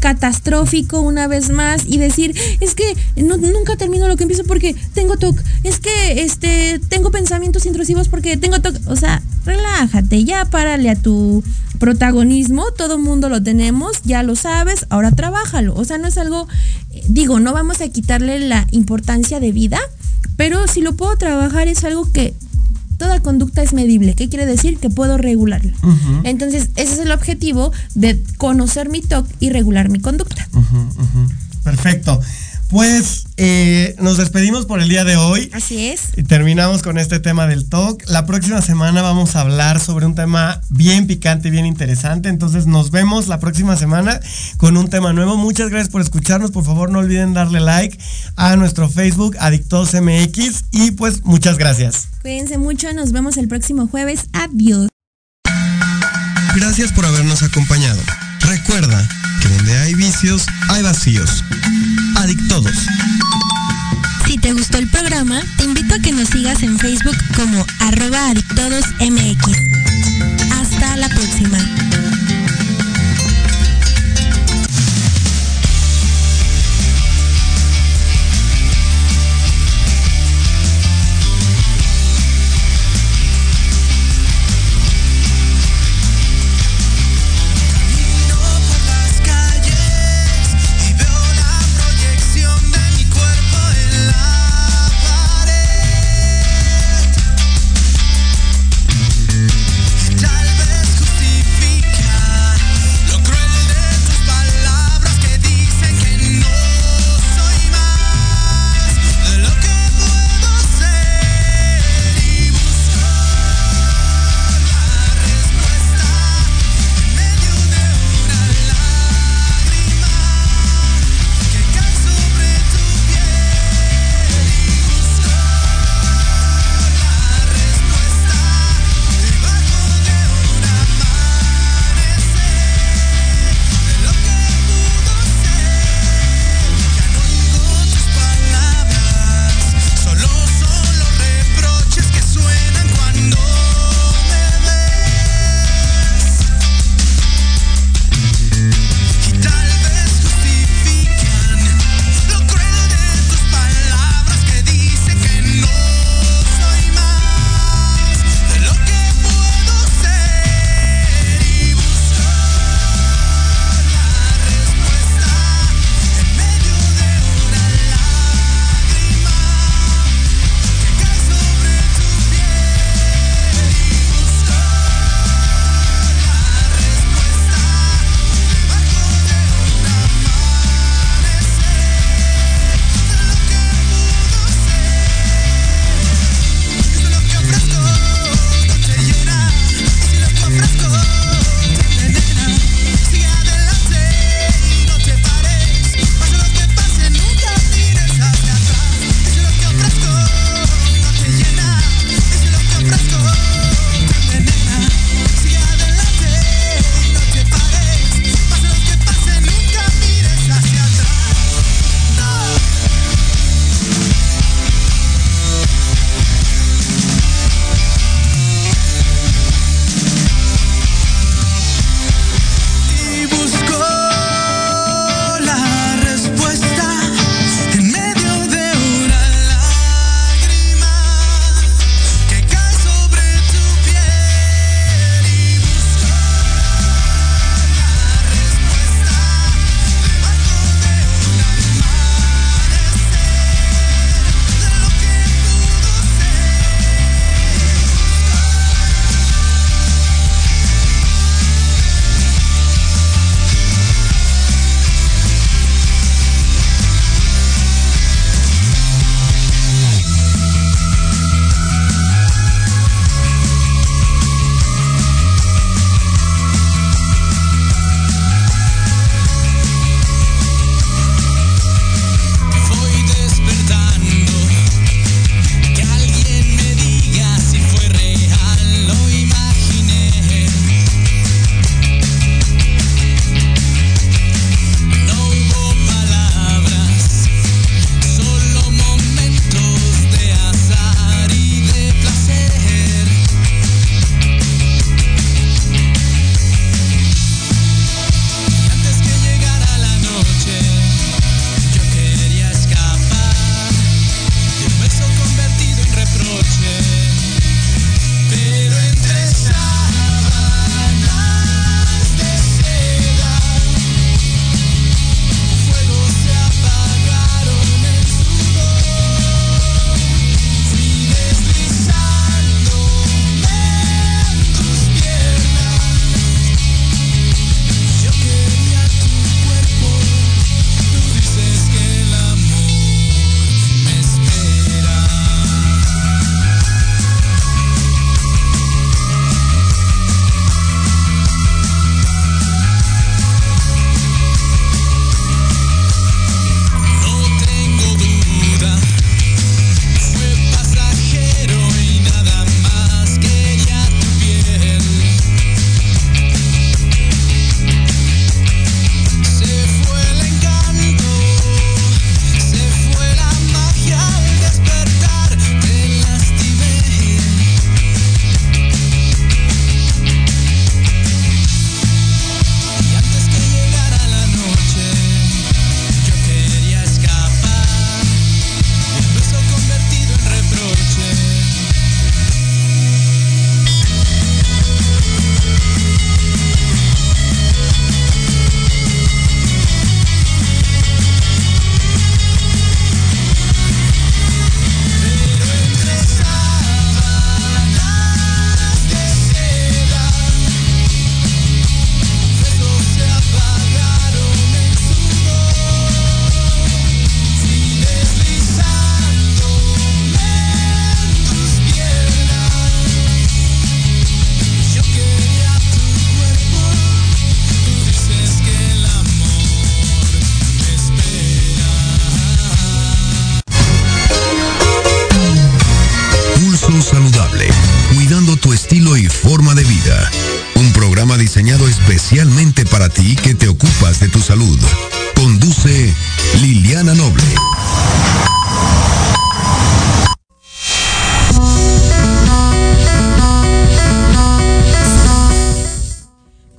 catastrófico una vez más y decir, es que nunca termino lo que empiezo porque tengo TOC, es que este, tengo pensamientos intrusivos porque tengo TOC, o sea, relájate, ya párale a tu protagonismo, todo mundo lo tenemos, ya lo sabes, ahora trabájalo, o sea, no es algo, digo, no vamos a quitarle la importancia de vida, pero si lo puedo trabajar es algo que toda conducta es medible. ¿Qué quiere decir? Que puedo regularla. Entonces, ese es el objetivo de conocer mi TOC y regular mi conducta. Perfecto. Pues eh, nos despedimos por el día de hoy. Así es. Y terminamos con este tema del TOC. La próxima semana vamos a hablar sobre un tema bien picante y bien interesante. Entonces nos vemos la próxima semana con un tema nuevo. Muchas gracias por escucharnos. Por favor no olviden darle like a nuestro Facebook AdictosMX. Y pues muchas gracias. Cuídense mucho. Nos vemos el próximo jueves. Adiós. Gracias por habernos acompañado. Recuerda que donde hay vicios, hay vacíos. Si te gustó el programa, te invito a que nos sigas en Facebook como arroba adictodosmx. Hasta la próxima.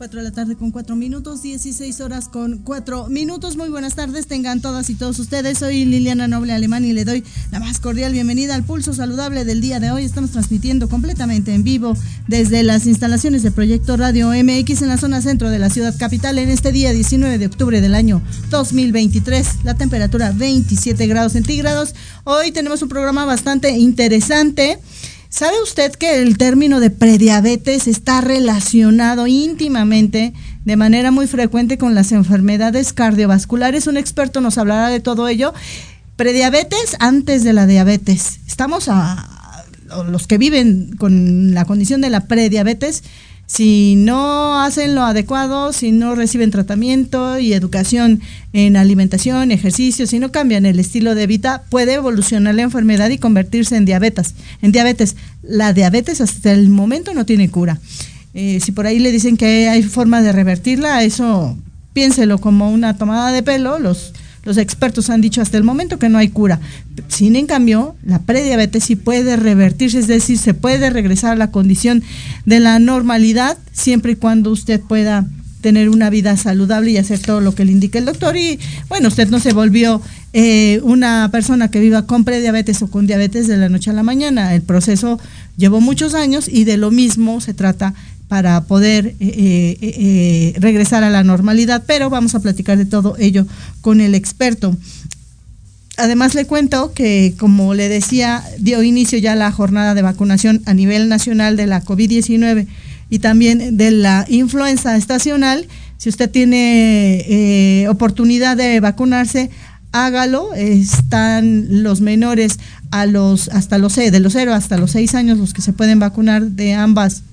4 de la tarde con 4 minutos, 16 horas con 4 minutos. Muy buenas tardes, tengan todas y todos ustedes. Soy Liliana Noble Alemán y le doy la más cordial bienvenida al Pulso Saludable del día de hoy. Estamos transmitiendo completamente en vivo desde las instalaciones del Proyecto Radio MX en la zona centro de la ciudad capital en este día 19 de octubre del año 2023. La temperatura 27 grados centígrados. Hoy tenemos un programa bastante interesante. ¿Sabe usted que el término de prediabetes está relacionado íntimamente, de manera muy frecuente, con las enfermedades cardiovasculares? Un experto nos hablará de todo ello. Prediabetes antes de la diabetes. Estamos a, los que viven con la condición de la prediabetes si no hacen lo adecuado, si no reciben tratamiento y educación en alimentación, ejercicio, si no cambian el estilo de vida, puede evolucionar la enfermedad y convertirse en diabetes. En diabetes, la diabetes hasta el momento no tiene cura. Eh, si por ahí le dicen que hay forma de revertirla, eso piénselo como una tomada de pelo. Los los expertos han dicho hasta el momento que no hay cura. Sin en cambio, la prediabetes sí puede revertirse, es decir, se puede regresar a la condición de la normalidad siempre y cuando usted pueda tener una vida saludable y hacer todo lo que le indique el doctor. Y bueno, usted no se volvió eh, una persona que viva con prediabetes o con diabetes de la noche a la mañana. El proceso llevó muchos años y de lo mismo se trata para poder eh, eh, eh, regresar a la normalidad, pero vamos a platicar de todo ello con el experto. Además le cuento que, como le decía, dio inicio ya la jornada de vacunación a nivel nacional de la COVID-19 y también de la influenza estacional. Si usted tiene oportunidad de vacunarse, hágalo. Están los menores a los hasta los de los 0 hasta los 6 años los que se pueden vacunar de ambas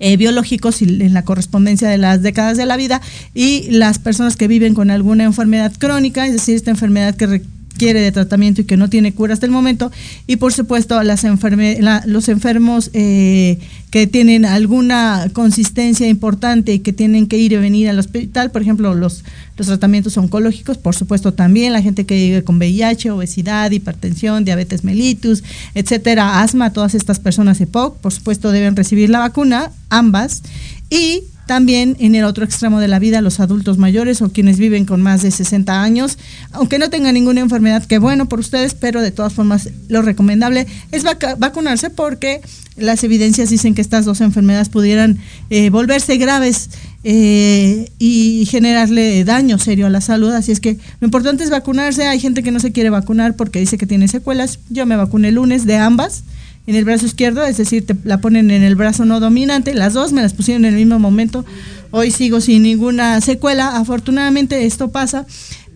eh, biológicos y en la correspondencia de las décadas de la vida y las personas que viven con alguna enfermedad crónica, es decir, esta enfermedad que quiere de tratamiento y que no tiene cura hasta el momento, y por supuesto las enferme, los enfermos eh, que tienen alguna consistencia importante y que tienen que ir y venir al hospital, por ejemplo, los, los tratamientos oncológicos, por supuesto también la gente que vive con VIH, obesidad, hipertensión, diabetes mellitus, etcétera, asma, todas estas personas EPOC, por supuesto deben recibir la vacuna, ambas, y también en el otro extremo de la vida, los adultos mayores o quienes viven con más de 60 años, aunque no tengan ninguna enfermedad, que bueno por ustedes, pero de todas formas lo recomendable es vacunarse porque las evidencias dicen que estas dos enfermedades pudieran eh, volverse graves eh, y generarle daño serio a la salud. Así es que lo importante es vacunarse. Hay gente que no se quiere vacunar porque dice que tiene secuelas. Yo me vacuné el lunes de ambas en el brazo izquierdo, es decir, te la ponen en el brazo no dominante, las dos me las pusieron en el mismo momento, hoy sigo sin ninguna secuela, afortunadamente esto pasa,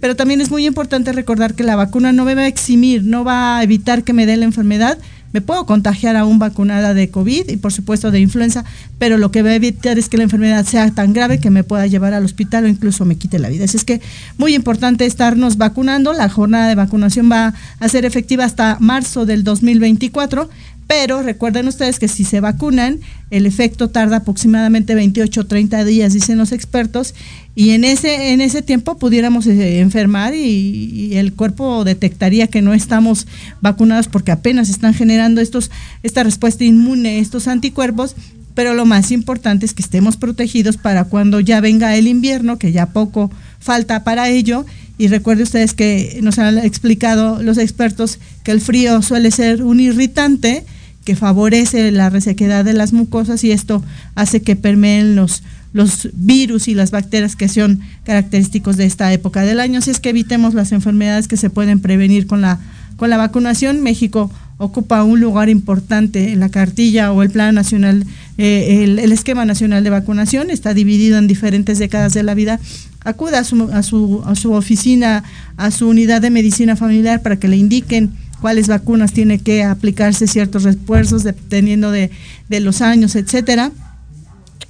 pero también es muy importante recordar que la vacuna no me va a eximir, no va a evitar que me dé la enfermedad, me puedo contagiar aún vacunada de COVID y por supuesto de influenza, pero lo que va a evitar es que la enfermedad sea tan grave que me pueda llevar al hospital o incluso me quite la vida. Así es que muy importante estarnos vacunando. La jornada de vacunación va a ser efectiva hasta marzo del 2024 pero recuerden ustedes que si se vacunan, el efecto tarda aproximadamente 28 o 30 días, dicen los expertos, y en ese, en ese tiempo pudiéramos eh, enfermar y, el cuerpo detectaría que no estamos vacunados porque apenas están generando estos, esta respuesta inmune, estos anticuerpos, pero lo más importante es que estemos protegidos para cuando ya venga el invierno, que ya poco falta para ello, y recuerde ustedes que nos han explicado los expertos que el frío suele ser un irritante, que favorece la resequedad de las mucosas y esto hace que permeen los, los virus y las bacterias que son característicos de esta época del año. Así es que evitemos las enfermedades que se pueden prevenir con la, con la vacunación. México ocupa un lugar importante en la cartilla o el plan nacional, eh, el, esquema nacional de vacunación, está dividido en diferentes décadas de la vida. Acuda a su, a su, a su oficina, a su unidad de medicina familiar para que le indiquen cuáles vacunas tiene que aplicarse ciertos refuerzos dependiendo de, de los años, etcétera.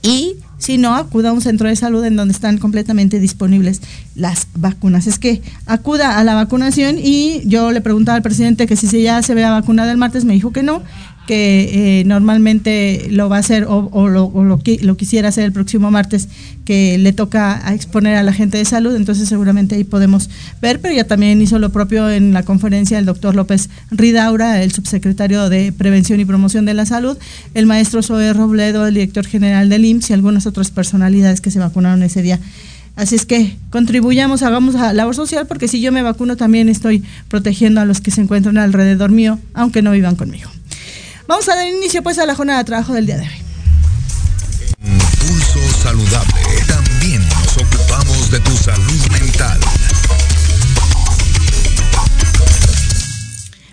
Y si no, acuda a un centro de salud en donde están completamente disponibles las vacunas. Es que acuda a la vacunación y yo le preguntaba al presidente que si ya se vea vacunada el martes, me dijo que no, que eh, normalmente lo va a hacer o, lo, lo, lo, quisiera hacer el próximo martes, que le toca a exponer a la gente de salud, entonces seguramente ahí podemos ver, pero ya también hizo lo propio en la conferencia el doctor López Ridaura, el subsecretario de Prevención y Promoción de la Salud, el maestro Zoe Robledo, el director general del IMSS y algunas otras personalidades que se vacunaron ese día. Así es que contribuyamos, hagamos labor social, porque si yo me vacuno también estoy protegiendo a los que se encuentran alrededor mío, aunque no vivan conmigo. Vamos a dar inicio pues a la jornada de trabajo del día de hoy. Pulso saludable. También nos ocupamos de tu salud mental.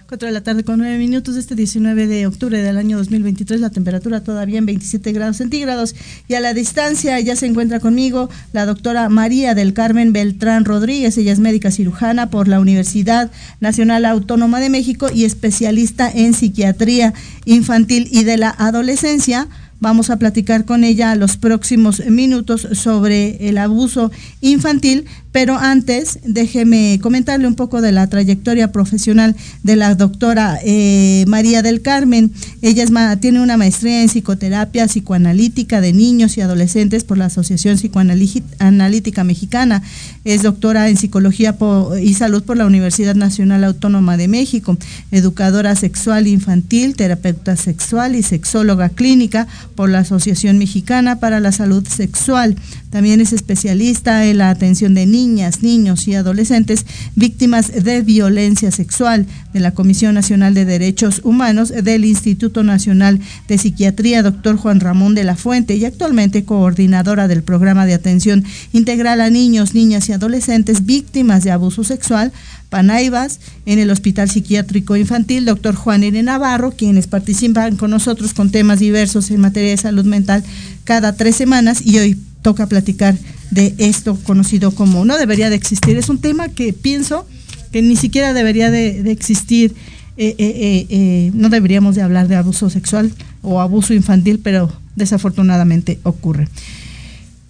4 de la tarde con 9 minutos este 19 de octubre del año 2023, la temperatura todavía en 27 grados centígrados. Y a la distancia ya se encuentra conmigo la doctora María del Carmen Beltrán Rodríguez, ella es médica cirujana por la Universidad Nacional Autónoma de México y especialista en psiquiatría infantil y de la adolescencia Vamos a platicar con ella los próximos minutos sobre el abuso infantil, pero antes déjeme comentarle un poco de la trayectoria profesional de la doctora eh, María del Carmen. Ella es, tiene una maestría en psicoterapia psicoanalítica de niños y adolescentes por la Asociación Psicoanalítica Mexicana. Es doctora en psicología y salud por la Universidad Nacional Autónoma de México, educadora sexual infantil, terapeuta sexual y sexóloga clínica por la Asociación Mexicana para la Salud Sexual. También es especialista en la atención de niñas, niños y adolescentes víctimas de violencia sexual de la Comisión Nacional de Derechos Humanos del Instituto Nacional de Psiquiatría, doctor Juan Ramón de la Fuente, y actualmente coordinadora del programa de atención integral a niños, niñas y adolescentes víctimas de abuso sexual Panaivas, en el Hospital Psiquiátrico Infantil, doctor Juan N. Navarro, quienes participan con nosotros con temas diversos en materia de salud mental cada tres semanas y hoy toca platicar de esto conocido como no debería de existir. Es un tema que pienso que ni siquiera debería de, existir. Eh, eh, eh, no deberíamos de hablar de abuso sexual o abuso infantil, pero desafortunadamente ocurre.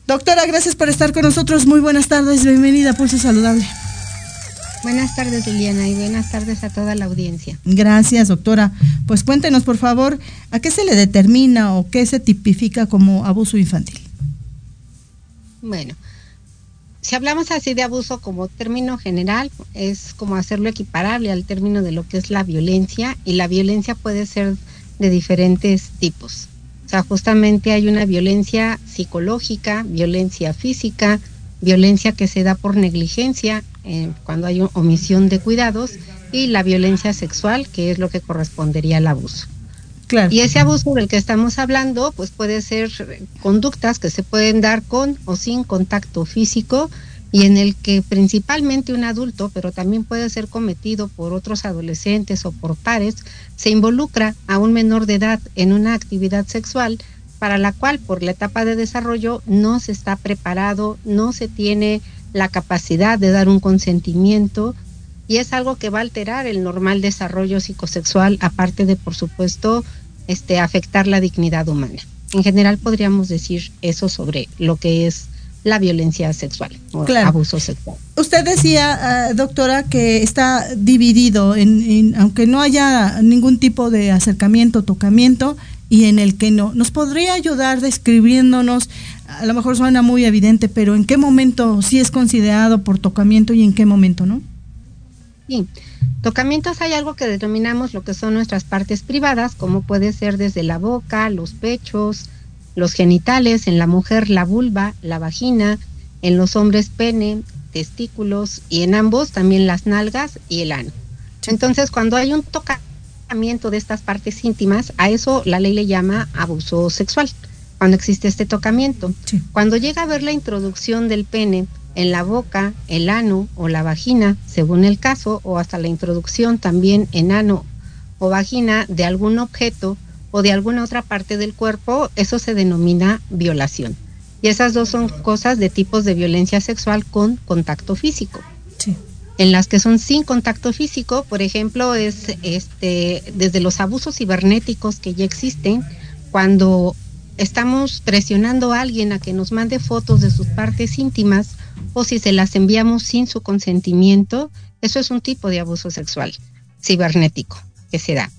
Doctora, gracias por estar con nosotros. Muy buenas tardes. Bienvenida Pulso Saludable. Buenas tardes, Liliana, y buenas tardes a toda la audiencia. Gracias, doctora. Pues cuéntenos, por favor, ¿a qué se le determina o qué se tipifica como abuso infantil? Bueno, si hablamos así de abuso como término general, es como hacerlo equiparable al término de lo que es la violencia, y la violencia puede ser de diferentes tipos. O sea, justamente hay una violencia psicológica, violencia física, violencia que se da por negligencia eh, cuando hay omisión de cuidados y la violencia sexual, que es lo que correspondería al abuso. Claro. Y ese abuso del que estamos hablando, pues puede ser conductas que se pueden dar con o sin contacto físico y en el que principalmente un adulto, pero también puede ser cometido por otros adolescentes o por pares, se involucra a un menor de edad en una actividad sexual para la cual por la etapa de desarrollo no se está preparado, no se tiene la capacidad de dar un consentimiento y es algo que va a alterar el normal desarrollo psicosexual, aparte de, por supuesto, este, afectar la dignidad humana. En general podríamos decir eso sobre lo que es la violencia sexual o abuso sexual. Usted decía, ah, doctora, que está dividido, en, aunque no haya ningún tipo de acercamiento, tocamiento, y en el que no. ¿Nos podría ayudar describiéndonos, a lo mejor suena muy evidente, pero en qué momento sí es considerado por tocamiento y en qué momento no? Sí, tocamientos hay algo que denominamos lo que son nuestras partes privadas, como puede ser desde la boca, los pechos, los genitales, en la mujer la vulva, la vagina, en los hombres pene, testículos y en ambos también las nalgas y el ano. Entonces, cuando hay un tocamiento, de estas partes íntimas, a eso la ley le llama abuso sexual, cuando existe este tocamiento. Cuando llega a ver la introducción del pene en la boca, el ano o la vagina, según el caso, o hasta la introducción también en ano o vagina de algún objeto o de alguna otra parte del cuerpo, eso se denomina violación. Y esas dos son cosas de tipos de violencia sexual con contacto físico. Sí en las que son sin contacto físico, por ejemplo, es este desde los abusos cibernéticos que ya existen, cuando estamos presionando a alguien a que nos mande fotos de sus partes íntimas o si se las enviamos sin su consentimiento, eso es un tipo de abuso sexual cibernético que se da.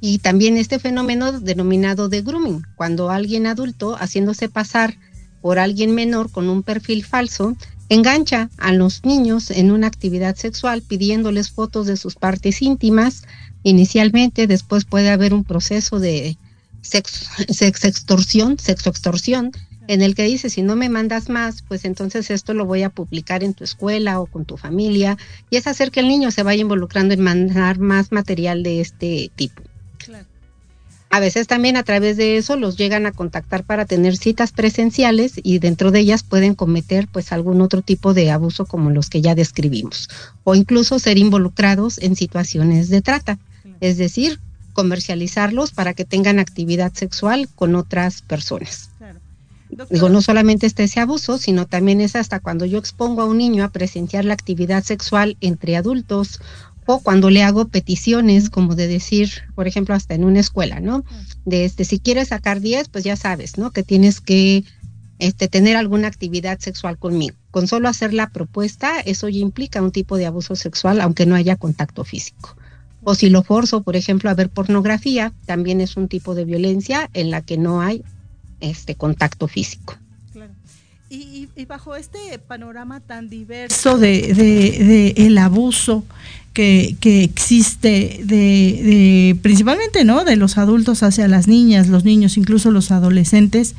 y también este fenómeno denominado de grooming, cuando alguien adulto haciéndose pasar por alguien menor con un perfil falso, engancha a los niños en una actividad sexual pidiéndoles fotos de sus partes íntimas inicialmente, después puede haber un proceso de sexo, sex extorsión, sexo extorsión, en el que dice, si no me mandas más, pues entonces esto lo voy a publicar en tu escuela o con tu familia, y es hacer que el niño se vaya involucrando en mandar más material de este tipo. A veces también a través de eso los llegan a contactar para tener citas presenciales y dentro de ellas pueden cometer pues algún otro tipo de abuso como los que ya describimos o incluso ser involucrados en situaciones de trata, es decir, comercializarlos para que tengan actividad sexual con otras personas. Digo, no solamente está ese abuso, sino también es hasta cuando yo expongo a un niño a presenciar la actividad sexual entre adultos o cuando le hago peticiones como de decir, por ejemplo, hasta en una escuela, ¿no? De este, si quieres sacar 10, pues ya sabes, ¿no? Que tienes que este, tener alguna actividad sexual conmigo. Con solo hacer la propuesta, eso ya implica un tipo de abuso sexual, aunque no haya contacto físico. O si lo forzo, por ejemplo, a ver pornografía, también es un tipo de violencia en la que no hay este contacto físico. Y, bajo este panorama tan diverso de, el abuso que, que existe de, principalmente no de los adultos hacia las niñas, los niños, incluso los adolescentes,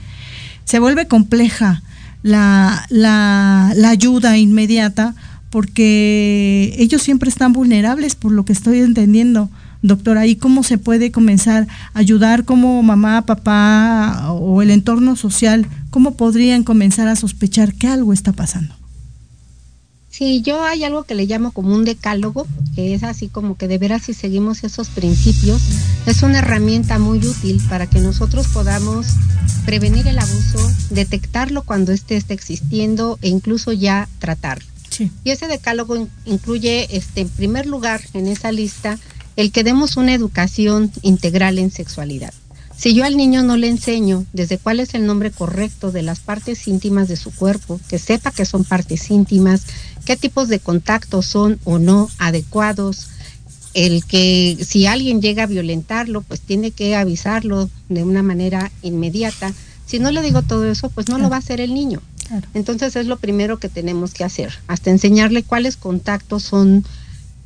se vuelve compleja la, la, la ayuda inmediata porque ellos siempre están vulnerables por lo que estoy entendiendo doctora, ¿y cómo se puede comenzar a ayudar como mamá, papá o el entorno social? ¿Cómo podrían comenzar a sospechar que algo está pasando? Sí, yo hay algo que le llamo como un decálogo, que es así como que de veras si seguimos esos principios, es una herramienta muy útil para que nosotros podamos prevenir el abuso, detectarlo cuando éste está existiendo e incluso ya tratarlo. Y ese decálogo incluye, este, en primer lugar, en esa lista, el que demos una educación integral en sexualidad. Si yo al niño no le enseño desde cuál es el nombre correcto de las partes íntimas de su cuerpo, que sepa que son partes íntimas, qué tipos de contactos son o no adecuados, el que si alguien llega a violentarlo, pues tiene que avisarlo de una manera inmediata. Si no le digo todo eso, pues no lo va a hacer el niño. Entonces es lo primero que tenemos que hacer, hasta enseñarle cuáles contactos son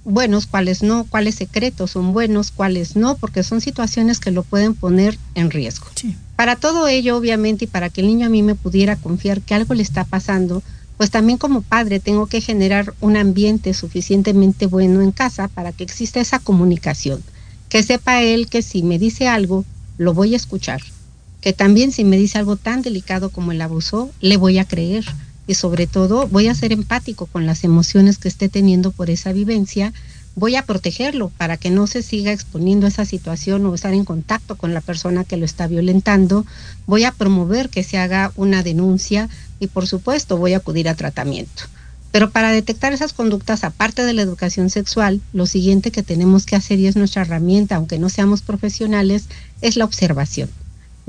buenos, cuáles no, cuáles secretos son buenos, cuáles no, porque son situaciones que lo pueden poner en riesgo. Para todo ello, obviamente, y para que el niño a mí me pudiera confiar que algo le está pasando, pues también como padre tengo que generar un ambiente suficientemente bueno en casa para que exista esa comunicación, que sepa él que si me dice algo, lo voy a escuchar, que también si me dice algo tan delicado como el abuso, le voy a creer y sobre todo voy a ser empático con las emociones que esté teniendo por esa vivencia, voy a protegerlo para que no se siga exponiendo a esa situación o estar en contacto con la persona que lo está violentando, voy a promover que se haga una denuncia y por supuesto voy a acudir a tratamiento. Pero para detectar esas conductas, aparte de la educación sexual, lo siguiente que tenemos que hacer y es nuestra herramienta, aunque no seamos profesionales, es la observación.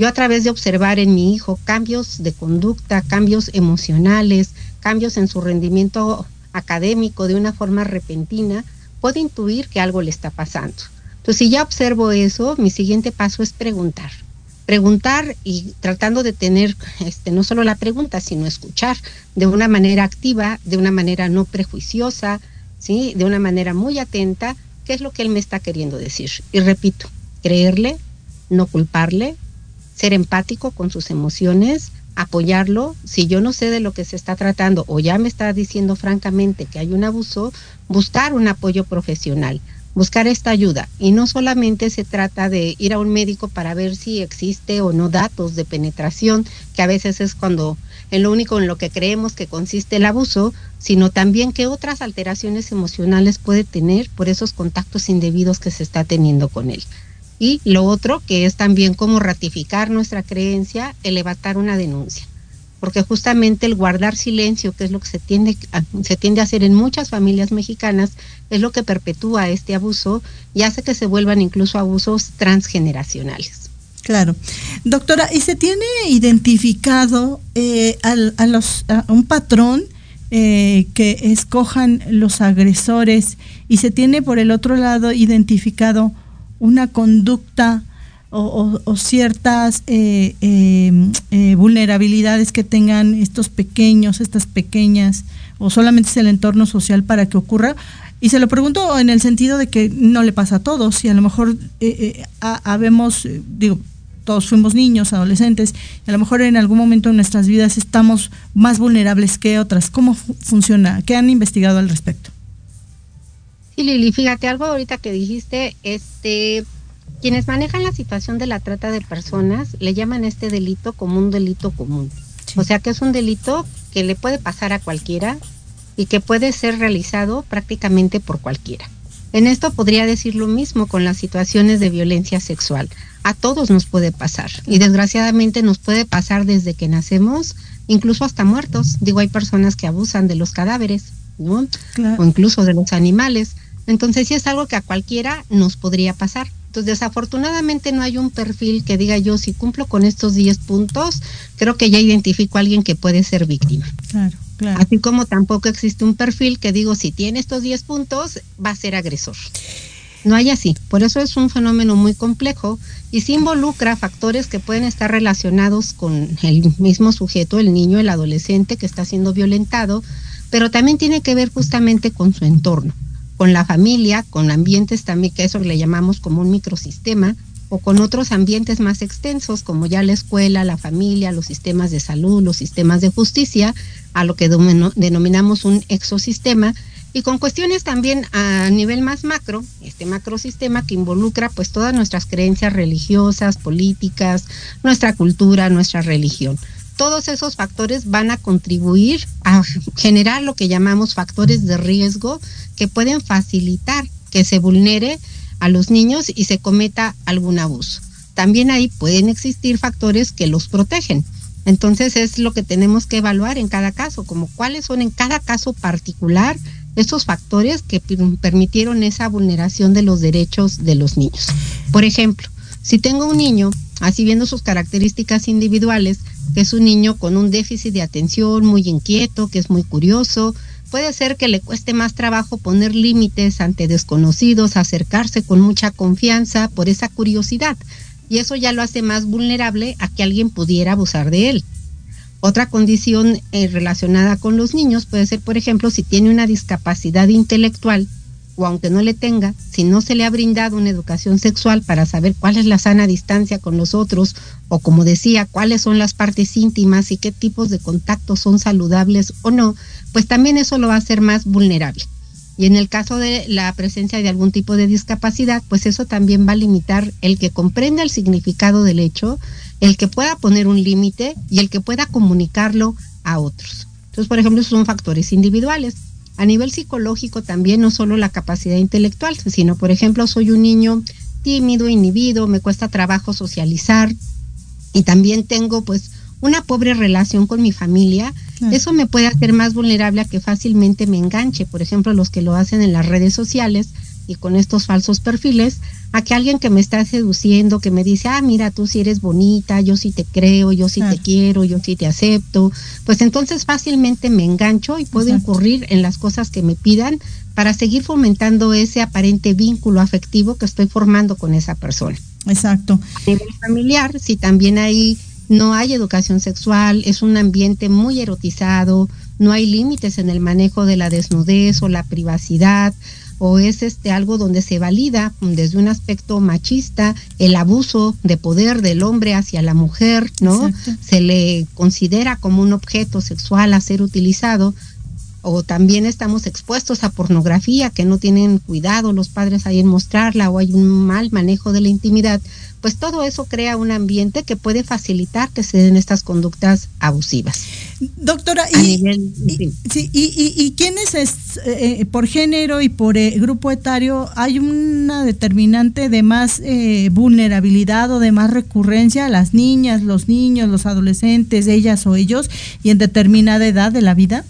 Yo a través de observar en mi hijo cambios de conducta, cambios emocionales, cambios en su rendimiento académico de una forma repentina, puedo intuir que algo le está pasando. Entonces, si ya observo eso, mi siguiente paso es preguntar. Preguntar y tratando de tener este, no solo la pregunta, sino escuchar de una manera activa, de una manera no prejuiciosa, ¿sí? de una manera muy atenta, qué es lo que él me está queriendo decir. Y repito, creerle, no culparle, ser empático con sus emociones, apoyarlo. Si yo no sé de lo que se está tratando o ya me está diciendo francamente que hay un abuso, buscar un apoyo profesional, buscar esta ayuda. Y no solamente se trata de ir a un médico para ver si existe o no datos de penetración, que a veces es cuando en lo único en lo que creemos que consiste el abuso, sino también qué otras alteraciones emocionales puede tener por esos contactos indebidos que se está teniendo con él. Y lo otro, que es también como ratificar nuestra creencia, el levantar una denuncia. Porque justamente el guardar silencio, que es lo que se tiende, a, se tiende a hacer en muchas familias mexicanas, es lo que perpetúa este abuso y hace que se vuelvan incluso abusos transgeneracionales. Claro. Doctora, ¿y se tiene identificado eh, a, los, un patrón eh, que escojan los agresores y se tiene por el otro lado identificado una conducta o, ciertas eh, em, eh, vulnerabilidades que tengan estos pequeños, estas pequeñas, o solamente es el entorno social para que ocurra. Y se lo pregunto en el sentido de que no le pasa a todos y a lo mejor eh, habemos, digo, todos fuimos niños, adolescentes, y a lo mejor en algún momento de nuestras vidas estamos más vulnerables que otras. ¿Cómo funciona? ¿Qué han investigado al respecto? Sí, Lili, fíjate algo ahorita que dijiste, este, quienes manejan la situación de la trata de personas le llaman este delito como un delito común. O sea que es un delito que le puede pasar a cualquiera y que puede ser realizado prácticamente por cualquiera. En esto podría decir lo mismo con las situaciones de violencia sexual. A todos nos puede pasar y desgraciadamente nos puede pasar desde que nacemos, incluso hasta muertos. Digo, hay personas que abusan de los cadáveres, ¿no? O incluso de los animales. Entonces sí es algo que a cualquiera nos podría pasar. Entonces, desafortunadamente no hay un perfil que diga yo, si cumplo con estos 10 puntos, creo que ya identifico a alguien que puede ser víctima. Claro, claro. Así como tampoco existe un perfil que digo, si tiene estos 10 puntos, va a ser agresor. No hay así. Por eso es un fenómeno muy complejo y se involucra factores que pueden estar relacionados con el mismo sujeto, el niño, el adolescente que está siendo violentado, pero también tiene que ver justamente con su entorno con la familia, con ambientes también, que eso le llamamos como un microsistema, o con otros ambientes más extensos, como ya la escuela, la familia, los sistemas de salud, los sistemas de justicia, a lo que denominamos un exosistema, y con cuestiones también a nivel más macro, este macrosistema que involucra pues todas nuestras creencias religiosas, políticas, nuestra cultura, nuestra religión todos esos factores van a contribuir a generar lo que llamamos factores de riesgo que pueden facilitar que se vulnere a los niños y se cometa algún abuso. También ahí pueden existir factores que los protegen. Entonces es lo que tenemos que evaluar en cada caso, como cuáles son en cada caso particular esos factores que permitieron esa vulneración de los derechos de los niños. Por ejemplo, si tengo un niño, así viendo sus características individuales, que es un niño con un déficit de atención, muy inquieto, que es muy curioso. Puede ser que le cueste más trabajo poner límites ante desconocidos, acercarse con mucha confianza por esa curiosidad. Y eso ya lo hace más vulnerable a que alguien pudiera abusar de él. Otra condición eh, relacionada con los niños puede ser, por ejemplo, si tiene una discapacidad intelectual o aunque no le tenga, si no se le ha brindado una educación sexual para saber cuál es la sana distancia con los otros, o como decía, cuáles son las partes íntimas y qué tipos de contactos son saludables o no, pues también eso lo va a hacer más vulnerable. Y en el caso de la presencia de algún tipo de discapacidad, pues eso también va a limitar el que comprenda el significado del hecho, el que pueda poner un límite y el que pueda comunicarlo a otros. Entonces, por ejemplo, son factores individuales a nivel psicológico también, no solo la capacidad intelectual, sino, por ejemplo, soy un niño tímido, inhibido, me cuesta trabajo socializar y también tengo pues una pobre relación con mi familia, eso me puede hacer más vulnerable a que fácilmente me enganche, por ejemplo, los que lo hacen en las redes sociales y con estos falsos perfiles, a que alguien que me está seduciendo, que me dice, ah, mira, tú sí eres bonita, yo sí te creo, yo sí te quiero, yo sí te acepto, pues entonces fácilmente me engancho y puedo incurrir en las cosas que me pidan para seguir fomentando ese aparente vínculo afectivo que estoy formando con esa persona. Exacto. A nivel familiar, si también ahí no hay educación sexual, es un ambiente muy erotizado, no hay límites en el manejo de la desnudez o la privacidad, o es este algo donde se valida desde un aspecto machista el abuso de poder del hombre hacia la mujer, ¿no? Se le considera como un objeto sexual a ser utilizado o también estamos expuestos a pornografía que no tienen cuidado los padres ahí en mostrarla o hay un mal manejo de la intimidad pues todo eso crea un ambiente que puede facilitar que se den estas conductas abusivas. Doctora, y, y, quiénes es, eh, por género y por eh, grupo etario, hay una determinante de más eh, vulnerabilidad o de más recurrencia a las niñas, los niños, los adolescentes, ellas o ellos, y en determinada edad de la vida?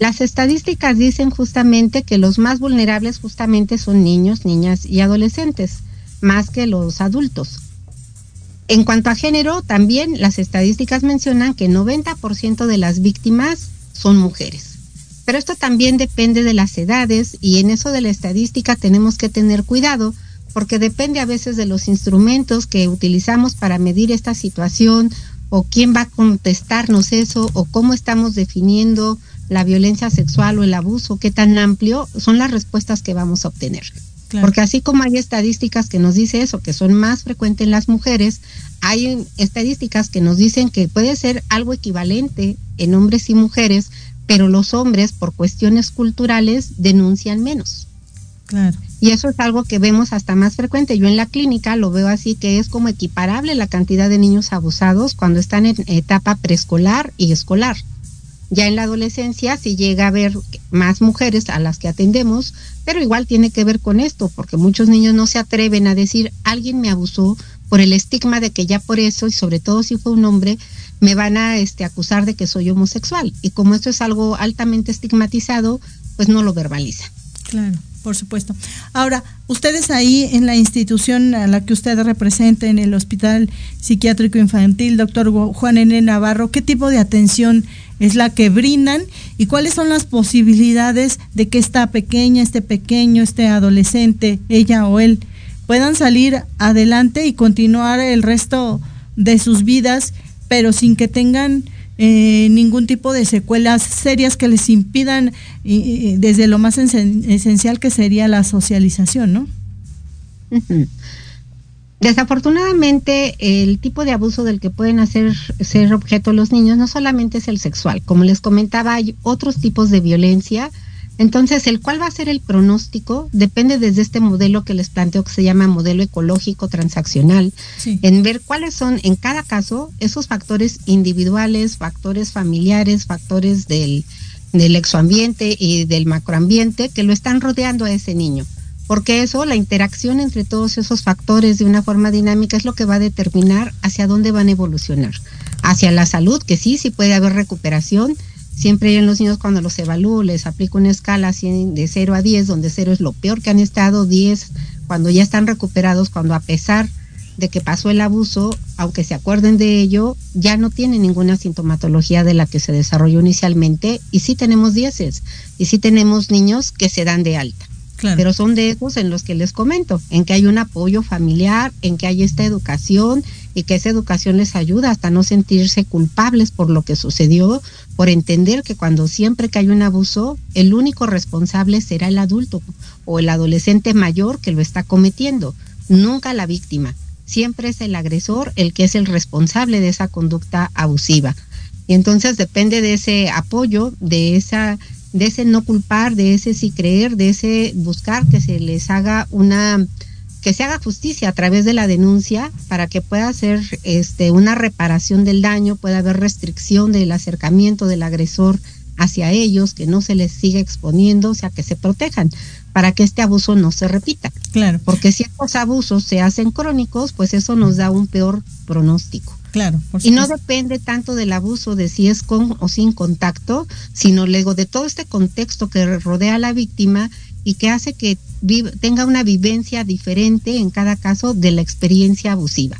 Las estadísticas dicen justamente que los más vulnerables justamente son niños, niñas y adolescentes más que los adultos. En cuanto a género, también las estadísticas mencionan que 90% de las víctimas son mujeres. Pero esto también depende de las edades y en eso de la estadística tenemos que tener cuidado porque depende a veces de los instrumentos que utilizamos para medir esta situación o quién va a contestarnos eso o cómo estamos definiendo la violencia sexual o el abuso, qué tan amplio son las respuestas que vamos a obtener. Porque así como hay estadísticas que nos dice eso, que son más frecuentes en las mujeres, hay estadísticas que nos dicen que puede ser algo equivalente en hombres y mujeres, pero los hombres por cuestiones culturales denuncian menos. Claro. Y eso es algo que vemos hasta más frecuente. Yo en la clínica lo veo así que es como equiparable la cantidad de niños abusados cuando están en etapa preescolar y escolar. Ya en la adolescencia sí llega a haber más mujeres a las que atendemos, pero igual tiene que ver con esto, porque muchos niños no se atreven a decir alguien me abusó por el estigma de que ya por eso, y sobre todo si fue un hombre, me van a este, acusar de que soy homosexual. Y como esto es algo altamente estigmatizado, pues no lo verbaliza. Claro. Por supuesto. Ahora, ustedes ahí en la institución a la que usted representa, en el Hospital Psiquiátrico Infantil, doctor Juan N. Navarro, ¿qué tipo de atención es la que brindan y cuáles son las posibilidades de que esta pequeña, este pequeño, este adolescente, ella o él, puedan salir adelante y continuar el resto de sus vidas, pero sin que tengan eh, ningún tipo de secuelas serias que les impidan desde lo más esencial que sería la socialización, ¿no? Desafortunadamente, el tipo de abuso del que pueden hacer ser objeto los niños no solamente es el sexual, como les comentaba, hay otros tipos de violencia entonces, el cuál va a ser el pronóstico depende desde este modelo que les planteo que se llama modelo ecológico transaccional, en ver cuáles son en cada caso esos factores individuales, factores familiares, factores del, del exoambiente y del macroambiente que lo están rodeando a ese niño. Porque eso, la interacción entre todos esos factores de una forma dinámica es lo que va a determinar hacia dónde van a evolucionar. Hacia la salud, que sí, sí puede haber recuperación, Siempre en los niños cuando los evalúo les aplico una escala de 0 a 10, donde 0 es lo peor que han estado, 10 cuando ya están recuperados, cuando a pesar de que pasó el abuso, aunque se acuerden de ello, ya no tienen ninguna sintomatología de la que se desarrolló inicialmente y sí tenemos 10 y sí tenemos niños que se dan de alta. Pero son de esos en los que les comento, en que hay un apoyo familiar, en que hay esta educación y que esa educación les ayuda hasta no sentirse culpables por lo que sucedió, por entender que cuando siempre que hay un abuso, el único responsable será el adulto o el adolescente mayor que lo está cometiendo, nunca la víctima. Siempre es el agresor el que es el responsable de esa conducta abusiva. Y entonces depende de ese apoyo, de esa de ese no culpar, de ese sí creer, de ese buscar que se les haga una que se haga justicia a través de la denuncia para que pueda ser este una reparación del daño, pueda haber restricción del acercamiento del agresor hacia ellos, que no se les siga exponiendo, o sea, que se protejan para que este abuso no se repita. Claro. Porque si estos abusos se hacen crónicos, pues eso nos da un peor pronóstico. Claro. y no depende tanto del abuso de si es con o sin contacto, sino luego de todo este contexto que rodea a la víctima y que hace que tenga una vivencia diferente en cada caso de la experiencia abusiva.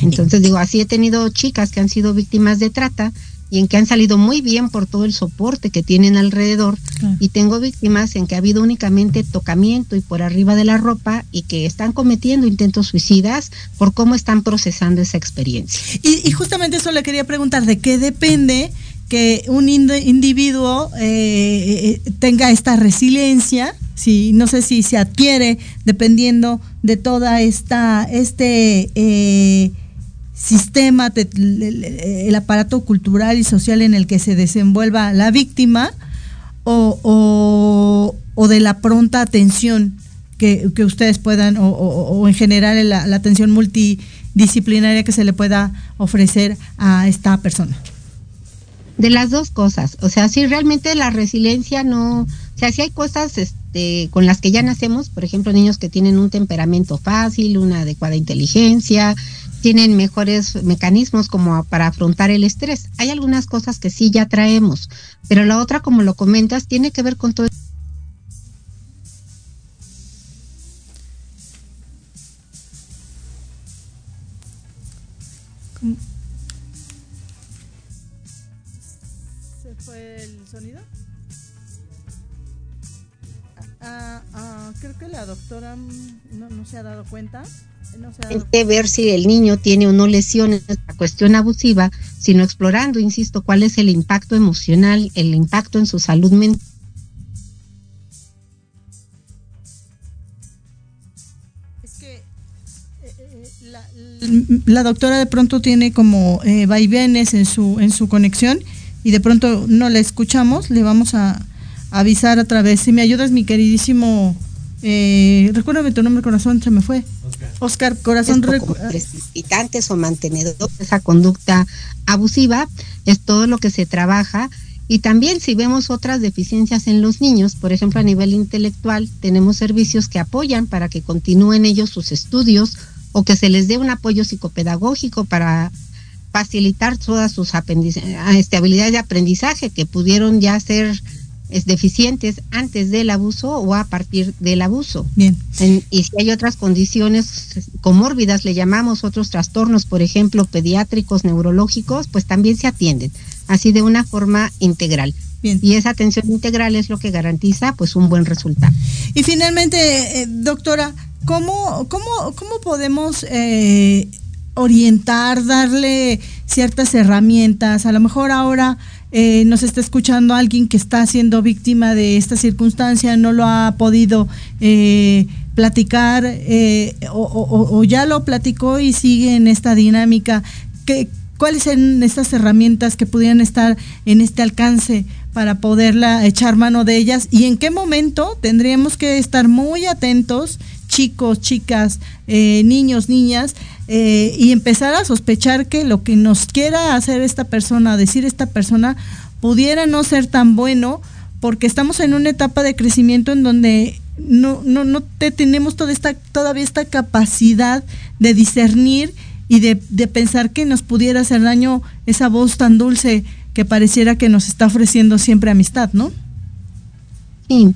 Entonces digo, así he tenido chicas que han sido víctimas de trata y en que han salido muy bien por todo el soporte que tienen alrededor y tengo víctimas en que ha habido únicamente tocamiento y por arriba de la ropa y que están cometiendo intentos suicidas por cómo están procesando esa experiencia. Y, justamente eso le quería preguntar, ¿de qué depende que un individuo eh, eh, tenga esta resiliencia? Si, no sé si se adquiere dependiendo de toda esta, este... Eh, sistema, el aparato cultural y social en el que se desenvuelva la víctima o, de la pronta atención que, ustedes puedan, o, en general la, la, atención multidisciplinaria que se le pueda ofrecer a esta persona. De las dos cosas, o sea, si realmente la resiliencia no, o sea, si hay cosas este, con las que ya nacemos, por ejemplo, niños que tienen un temperamento fácil, una adecuada inteligencia, tienen mejores mecanismos como para afrontar el estrés. Hay algunas cosas que sí ya traemos, pero la otra, como lo comentas, tiene que ver con todo. ¿Se fue el sonido? Ah, ah, creo que la doctora mm, no, se ha dado cuenta. No ver si el niño tiene o no lesiones, la cuestión abusiva, sino explorando, insisto, cuál es el impacto emocional, el impacto en su salud mental. Es que eh, eh, la, la, doctora de pronto tiene como eh, vaivenes en su, en su conexión y de pronto no la escuchamos, le vamos a avisar a través. Si me ayudas, mi queridísimo, eh, recuérdame tu nombre, corazón, se me fue. Oscar, corazón. Precipitantes o mantenedores de esa conducta abusiva es todo lo que se trabaja. Y también si vemos otras deficiencias en los niños, por ejemplo a nivel intelectual, tenemos servicios que apoyan para que continúen ellos sus estudios o que se les dé un apoyo psicopedagógico para facilitar todas sus este, habilidades de aprendizaje que pudieron ya ser es deficientes antes del abuso o a partir del abuso. Bien. y si hay otras condiciones comórbidas, le llamamos otros trastornos, por ejemplo, pediátricos, neurológicos, pues también se atienden, así de una forma integral. Bien. Y esa atención integral es lo que garantiza pues un buen resultado. Y finalmente, eh, doctora, ¿cómo, cómo, cómo podemos eh, orientar, darle ciertas herramientas? A lo mejor ahora eh, nos está escuchando alguien que está siendo víctima de esta circunstancia, no lo ha podido eh, platicar eh, o, ya lo platicó y sigue en esta dinámica. ¿Qué, ¿Cuáles son estas herramientas que pudieran estar en este alcance para poderla echar mano de ellas? ¿Y en qué momento tendríamos que estar muy atentos, chicos, chicas, niños, niñas, eh, y empezar a sospechar que lo que nos quiera hacer esta persona, decir esta persona, pudiera no ser tan bueno, porque estamos en una etapa de crecimiento en donde no, no, no tenemos toda esta, todavía esta capacidad de discernir y de, de pensar que nos pudiera hacer daño esa voz tan dulce que pareciera que nos está ofreciendo siempre amistad, ¿no? Sí.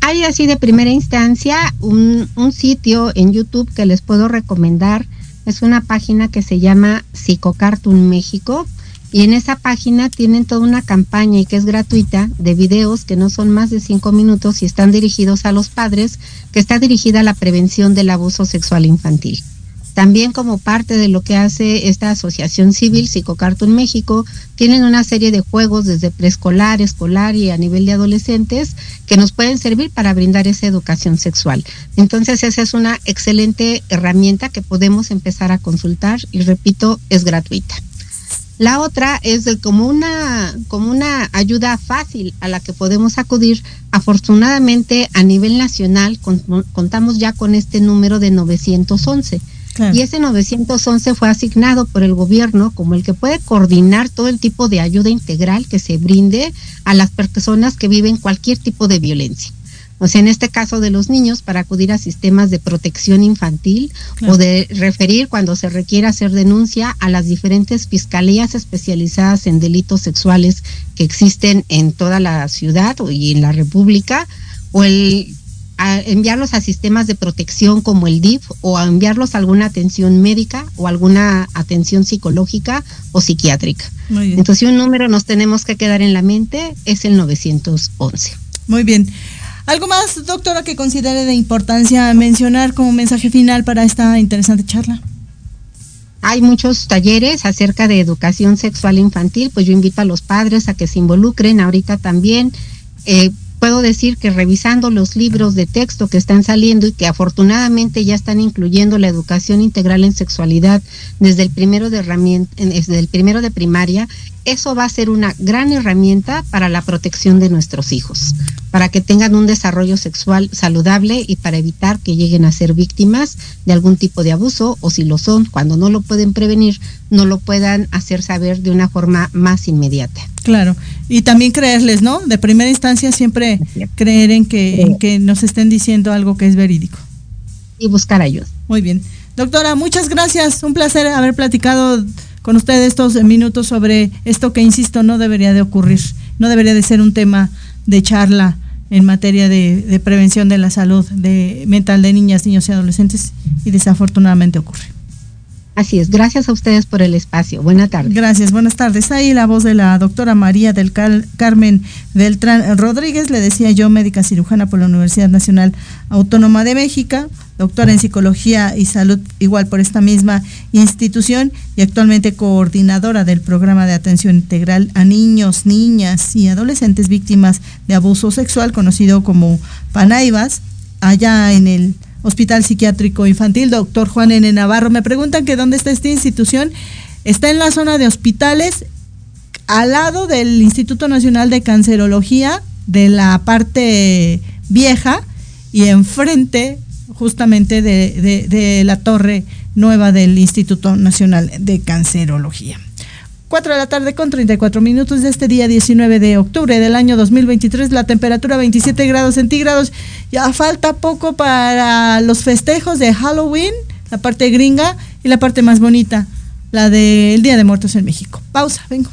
Hay así de primera instancia un, un sitio en YouTube que les puedo recomendar es una página que se llama Psicocartoon México y en esa página tienen toda una campaña y que es gratuita de videos que no son más de cinco minutos y están dirigidos a los padres, que está dirigida a la prevención del abuso sexual infantil. También como parte de lo que hace esta asociación civil Psicocartoon México, tienen una serie de juegos desde preescolar, escolar y a nivel de adolescentes que nos pueden servir para brindar esa educación sexual. Entonces esa es una excelente herramienta que podemos empezar a consultar y repito, es gratuita. La otra es como una, como una ayuda fácil a la que podemos acudir. Afortunadamente a nivel nacional contamos ya con este número de 911 y ese 911 fue asignado por el gobierno como el que puede coordinar todo el tipo de ayuda integral que se brinde a las personas que viven cualquier tipo de violencia. O sea, en este caso de los niños, para acudir a sistemas de protección infantil o de referir cuando se requiera hacer denuncia a las diferentes fiscalías especializadas en delitos sexuales que existen en toda la ciudad y en la República, o el enviarlos a sistemas de protección como el DIF o a enviarlos a alguna atención médica o alguna atención psicológica o psiquiátrica. Entonces, si un número nos tenemos que quedar en la mente, es el 911. Muy bien. ¿Algo más, doctora, que considere de importancia mencionar como mensaje final para esta interesante charla? Hay muchos talleres acerca de educación sexual infantil, pues yo invito a los padres a que se involucren ahorita también. Eh, puedo decir que revisando los libros de texto que están saliendo y que afortunadamente ya están incluyendo la educación integral en sexualidad desde el primero de desde el primero de primaria, eso va a ser una gran herramienta para la protección de nuestros hijos, para que tengan un desarrollo sexual saludable y para evitar que lleguen a ser víctimas de algún tipo de abuso o si lo son, cuando no lo pueden prevenir, no lo puedan hacer saber de una forma más inmediata. Claro, y también creerles, ¿no? De primera instancia siempre creer en que, en que nos estén diciendo algo que es verídico. Y buscar ayuda. Muy bien. Doctora, muchas gracias. Un placer haber platicado con usted estos minutos sobre esto que, insisto, no debería de ocurrir. No debería de ser un tema de charla en materia de, de prevención de la salud de mental de niñas, niños y adolescentes y desafortunadamente ocurre. Así es, gracias a ustedes por el espacio. Buenas tardes. Gracias, buenas tardes. Ahí la voz de la doctora María del Carmen Beltrán Rodríguez, le decía yo, médica cirujana por la Universidad Nacional Autónoma de México, doctora en psicología y salud igual por esta misma institución y actualmente coordinadora del programa de atención integral a niños, niñas y adolescentes víctimas de abuso sexual conocido como PANAIVAS, allá en el Hospital Psiquiátrico Infantil, doctor Juan N. Navarro. Me preguntan que dónde está esta institución. Está en la zona de hospitales, al lado del Instituto Nacional de Cancerología, de la parte vieja, y enfrente justamente de, de la torre nueva del Instituto Nacional de Cancerología. 4 de la tarde con 34 minutos de este día 19 de octubre del año 2023, la temperatura 27 grados centígrados. Ya falta poco para los festejos de Halloween, la parte gringa y la parte más bonita, la del Día de Muertos en México. Pausa, vengo.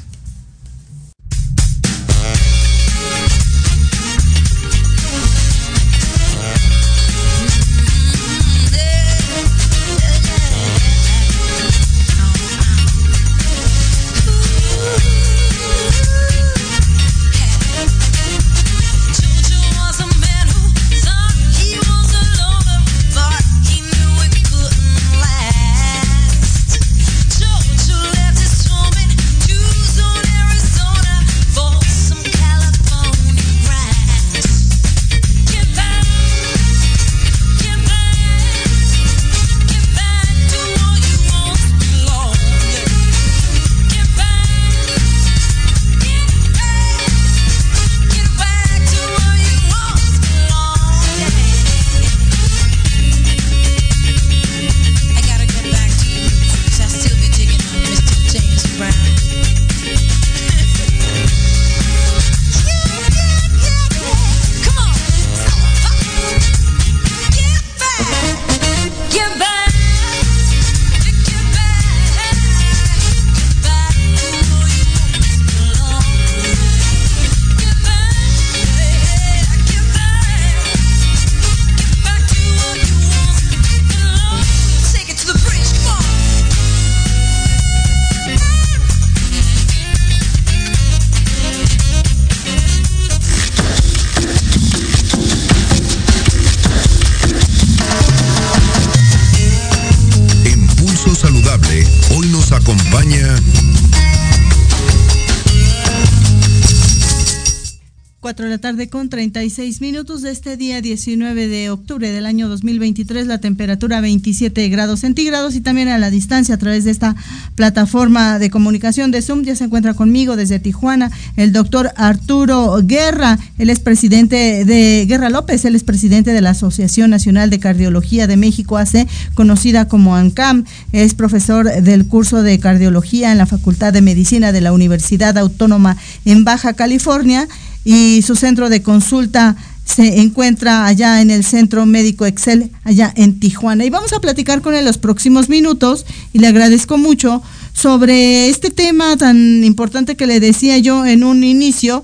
Tarde con 36 minutos de este día 19 de octubre del año 2023, la temperatura 27 grados centígrados y también a la distancia a través de esta plataforma de comunicación de Zoom. Ya se encuentra conmigo desde Tijuana el doctor Arturo Guerra, él es presidente de Guerra López, él es presidente de la Asociación Nacional de Cardiología de México AC, conocida como ANCAM, es profesor del curso de cardiología en la Facultad de Medicina de la Universidad Autónoma en Baja California y su centro de consulta se encuentra allá en el Centro Médico Excel, allá en Tijuana. Y vamos a platicar con él los próximos minutos y le agradezco mucho sobre este tema tan importante que le decía yo en un inicio,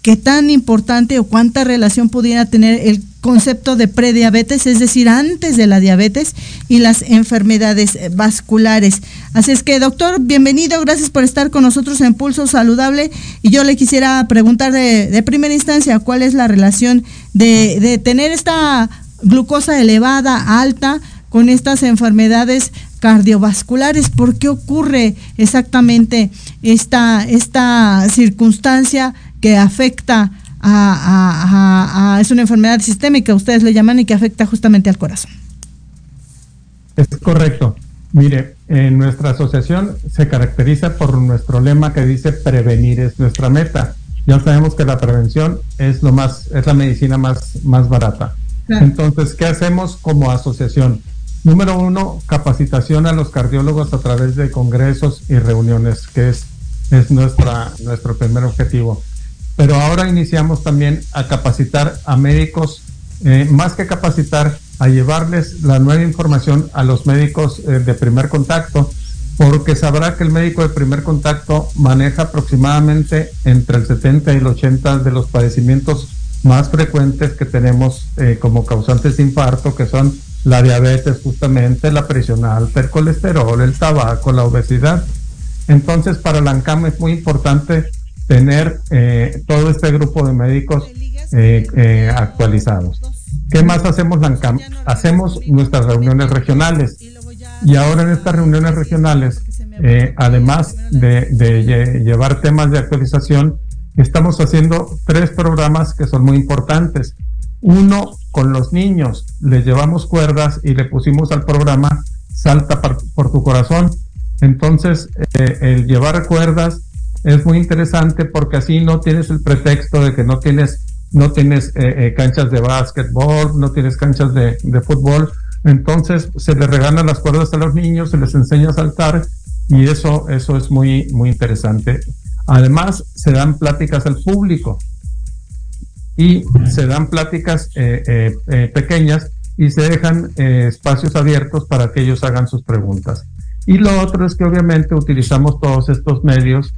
qué tan importante o cuánta relación pudiera tener el concepto de prediabetes, es decir, antes de la diabetes y las enfermedades vasculares. Así es que, doctor, bienvenido, gracias por estar con nosotros en Pulso Saludable. Y yo le quisiera preguntar de, primera instancia, ¿cuál es la relación de, de tener esta glucosa elevada, alta, con estas enfermedades cardiovasculares. ¿Por qué ocurre exactamente esta, esta circunstancia que afecta a, es una enfermedad sistémica, ustedes le llaman, y que afecta justamente al corazón. Es correcto. Mire, en nuestra asociación se caracteriza por nuestro lema que dice prevenir es nuestra meta. Ya sabemos que la prevención es lo más, es la medicina más, más barata. Entonces, ¿qué hacemos como asociación? Número uno, capacitación a los cardiólogos a través de congresos y reuniones, que es, es nuestra, nuestro primer objetivo pero ahora iniciamos también a capacitar a médicos, eh, más que capacitar, a llevarles la nueva información a los médicos eh, de primer contacto, porque sabrá que el médico de primer contacto maneja aproximadamente entre el 70 y el 80 de los padecimientos más frecuentes que tenemos eh, como causantes de infarto, que son la diabetes justamente, la presión alta, el colesterol, el tabaco, la obesidad. Entonces, para la ANCAM es muy importante tener eh, todo este grupo de médicos eh, eh, actualizados. ¿Qué más hacemos? Hacemos nuestras reuniones regionales. Y ahora en estas reuniones regionales, además de, de llevar temas de actualización, estamos haciendo tres programas que son muy importantes. Uno, con los niños, les llevamos cuerdas y le pusimos al programa Salta por, tu corazón. Entonces, eh, el llevar cuerdas es muy interesante porque así no tienes el pretexto de que no tienes, no tienes eh, eh, canchas de básquetbol, no tienes canchas de, de fútbol. Entonces, se les regalan las cuerdas a los niños, se les enseña a saltar y eso, eso es muy, muy interesante. Además, se dan pláticas al público y se dan pláticas eh, pequeñas y se dejan espacios abiertos para que ellos hagan sus preguntas. Y lo otro es que obviamente utilizamos todos estos medios,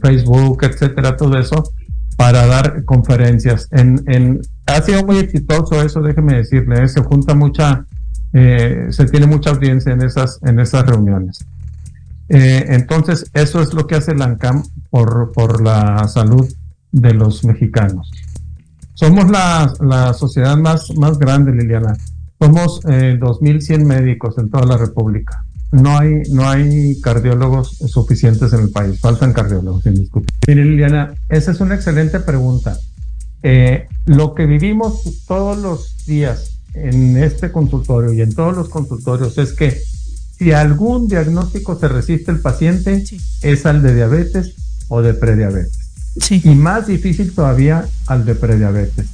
Facebook, etcétera, todo eso, para dar conferencias. En, en, ha sido muy exitoso eso, déjeme decirle, se junta mucha, se tiene mucha audiencia en esas, en esas reuniones. entonces, eso es lo que hace la ANCAM por, por la salud de los mexicanos. Somos la, la sociedad más, más grande, Liliana. Somos eh, 2.100 médicos en toda la República. No hay, no hay cardiólogos suficientes en el país. Faltan cardiólogos, Mire, Liliana, esa es una excelente pregunta. Eh, lo que vivimos todos los días en este consultorio y en todos los consultorios es que si algún diagnóstico se resiste el paciente, es al de diabetes o de prediabetes. Y más difícil todavía al de prediabetes.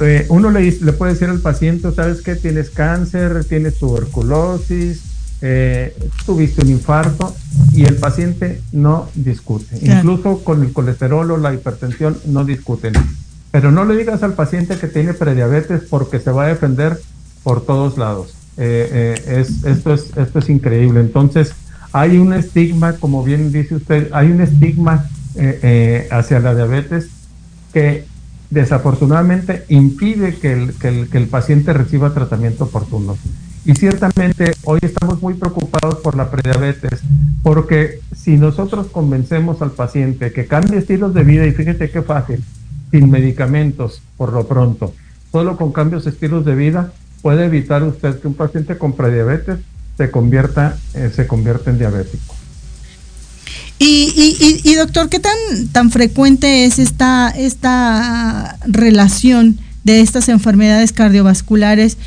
Eh, uno le, le, puede decir al paciente, ¿sabes qué? Tienes cáncer, tienes tuberculosis, eh, tuviste un infarto y el paciente no discute. Incluso con el colesterol o la hipertensión no discuten. Pero no le digas al paciente que tiene prediabetes porque se va a defender por todos lados. Eh, es, esto, es, esto es increíble. Entonces, hay un estigma, como bien dice usted, hay un estigma eh, eh, hacia la diabetes que desafortunadamente impide que el, que, el, que el, paciente reciba tratamiento oportuno. Y ciertamente hoy estamos muy preocupados por la prediabetes, porque si nosotros convencemos al paciente que cambie estilos de vida, y fíjate qué fácil, sin medicamentos por lo pronto, solo con cambios de estilos de vida, puede evitar usted que un paciente con prediabetes se convierta, eh, se convierta en diabético. Y, y, doctor, ¿qué tan, tan frecuente es esta, esta relación de estas enfermedades cardiovasculares?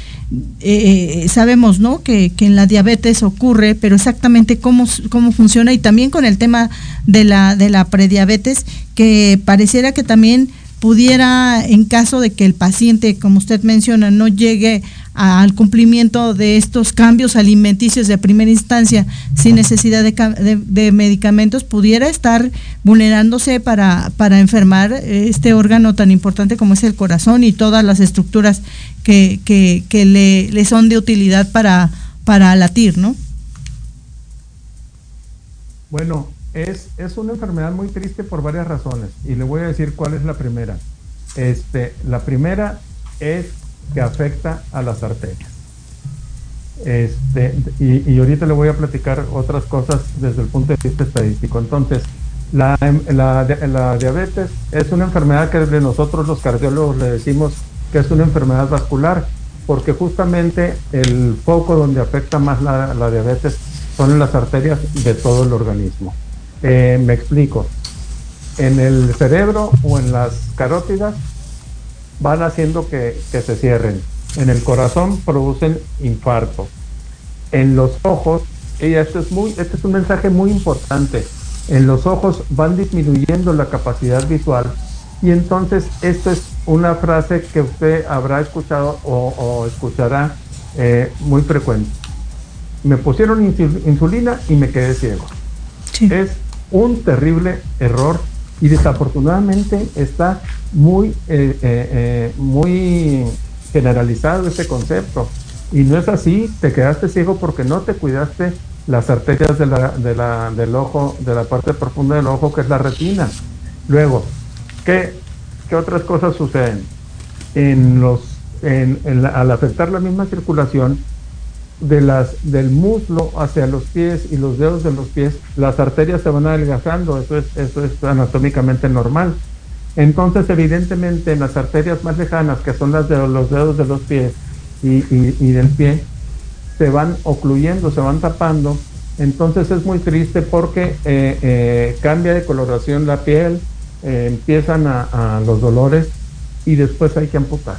Eh, sabemos ¿no? Que, que, en la diabetes ocurre, pero exactamente cómo, cómo funciona y también con el tema de la, de la prediabetes, que pareciera que también pudiera, en caso de que el paciente, como usted menciona, no llegue al cumplimiento de estos cambios alimenticios de primera instancia sin necesidad de, medicamentos, pudiera estar vulnerándose para, para enfermar este órgano tan importante como es el corazón y todas las estructuras que, que, le, le, son de utilidad para, para latir, ¿no? Bueno, es, es una enfermedad muy triste por varias razones y le voy a decir cuál es la primera. Este, la primera es que afecta a las arterias. Este, y, ahorita le voy a platicar otras cosas desde el punto de vista estadístico. Entonces, la, la, la diabetes es una enfermedad que nosotros los cardiólogos le decimos que es una enfermedad vascular, porque justamente el foco donde afecta más la, diabetes son las arterias de todo el organismo. Eh, me explico. En el cerebro o en las carótidas van haciendo que, se cierren. En el corazón producen infarto. En los ojos, y esto es, muy, este es un mensaje muy importante, en los ojos van disminuyendo la capacidad visual y entonces esto es una frase que usted habrá escuchado o, escuchará eh, muy frecuente. Me pusieron insulina y me quedé ciego. Es un terrible error y desafortunadamente está muy, eh, eh, muy generalizado ese concepto. Y no es así, te quedaste ciego porque no te cuidaste las arterias de la, de la, del ojo, de la parte profunda del ojo, que es la retina. Luego, ¿qué, qué otras cosas suceden? En los al afectar la misma circulación de las, del muslo hacia los pies y los dedos de los pies, las arterias se van adelgazando, eso es, eso es anatómicamente normal. Entonces, evidentemente, en las arterias más lejanas, que son las de los dedos de los pies y, del pie, se van ocluyendo, se van tapando. Entonces es muy triste porque eh, eh, cambia de coloración la piel, eh, empiezan a los dolores y después hay que amputar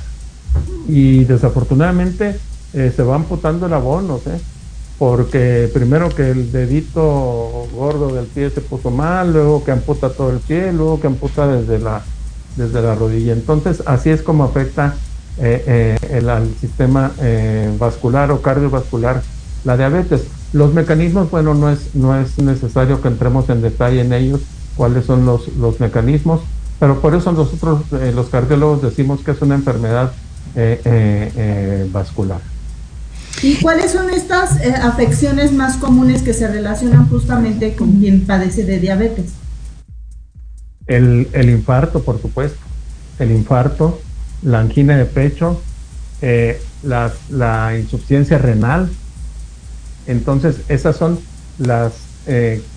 y desafortunadamente eh, se va amputando el abono, ¿eh? porque primero que el dedito gordo del pie se puso mal, luego que amputa todo el pie, luego que amputa desde la, desde la rodilla. Entonces así es como afecta al sistema vascular o cardiovascular la diabetes. Los mecanismos, bueno, no es, no es necesario que entremos en detalle en ellos, cuáles son los, los mecanismos, pero por eso nosotros los cardiólogos decimos que es una enfermedad eh, eh, eh, vascular. ¿Y cuáles son estas afecciones más comunes que se relacionan justamente con quien padece de diabetes? El, infarto, por supuesto. El infarto, la angina de pecho, la, la, insuficiencia renal. Entonces, esas son las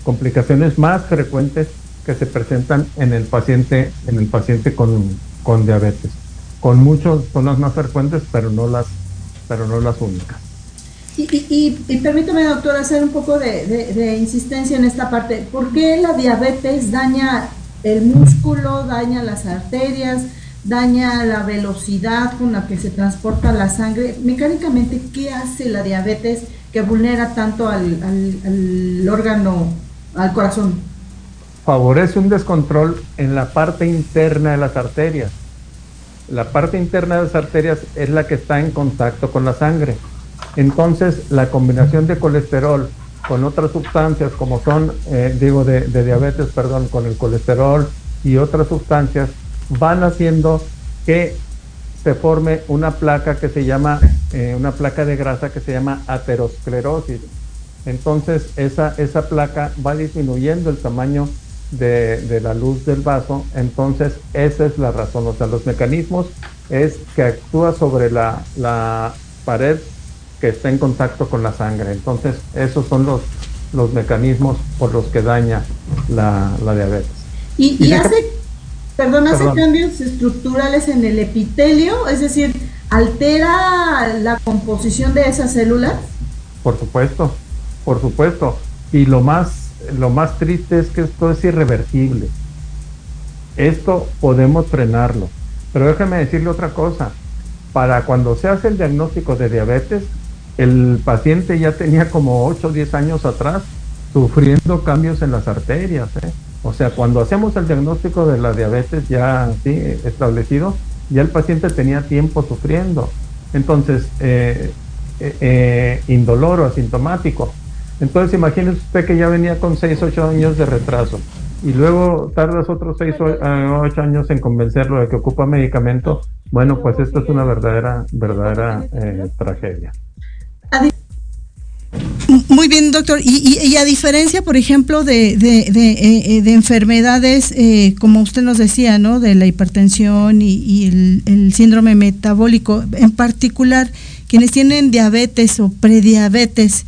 complicaciones más frecuentes que se presentan en el paciente, en el paciente con, con diabetes con muchos, son las más frecuentes, pero no las, pero no las únicas. Y, y, permítame, doctor, hacer un poco de, insistencia en esta parte. ¿Por qué la diabetes daña el músculo, daña las arterias, daña la velocidad con la que se transporta la sangre? Mecánicamente, ¿qué hace la diabetes que vulnera tanto al, al órgano, al corazón? Favorece un descontrol en la parte interna de las arterias la parte interna de las arterias es la que está en contacto con la sangre. Entonces, la combinación de colesterol con otras sustancias, como son, eh, digo, de, diabetes, perdón, con el colesterol y otras sustancias, van haciendo que se forme una placa que se llama, eh, una placa de grasa que se llama aterosclerosis. Entonces, esa, esa placa va disminuyendo el tamaño de, la luz del vaso, entonces esa es la razón. O sea, los mecanismos es que actúa sobre la, la pared que está en contacto con la sangre. Entonces, esos son los, los mecanismos por los que daña la, diabetes. Y, hace, perdón, hace cambios estructurales en el epitelio, es decir, altera la composición de esas células. Por supuesto, por supuesto. Y lo más lo más triste es que esto es irreversible. Esto podemos frenarlo. Pero déjeme decirle otra cosa. Para cuando se hace el diagnóstico de diabetes, el paciente ya tenía como 8 o 10 años atrás sufriendo cambios en las arterias. ¿eh? O sea, cuando hacemos el diagnóstico de la diabetes ya establecido, ya el paciente tenía tiempo sufriendo. Entonces, eh, eh, eh indoloro, asintomático. Entonces imagínese usted que ya venía con 6, 8 años de retraso y luego tardas otros 6 o 8 años en convencerlo de que ocupa medicamento, bueno, pues esto es una verdadera, verdadera eh, tragedia. Muy bien, doctor. Y, a diferencia, por ejemplo, de, de, de, eh, eh, enfermedades, como usted nos decía, ¿no? De la hipertensión y, el, el, síndrome metabólico, en particular, quienes tienen diabetes o prediabetes,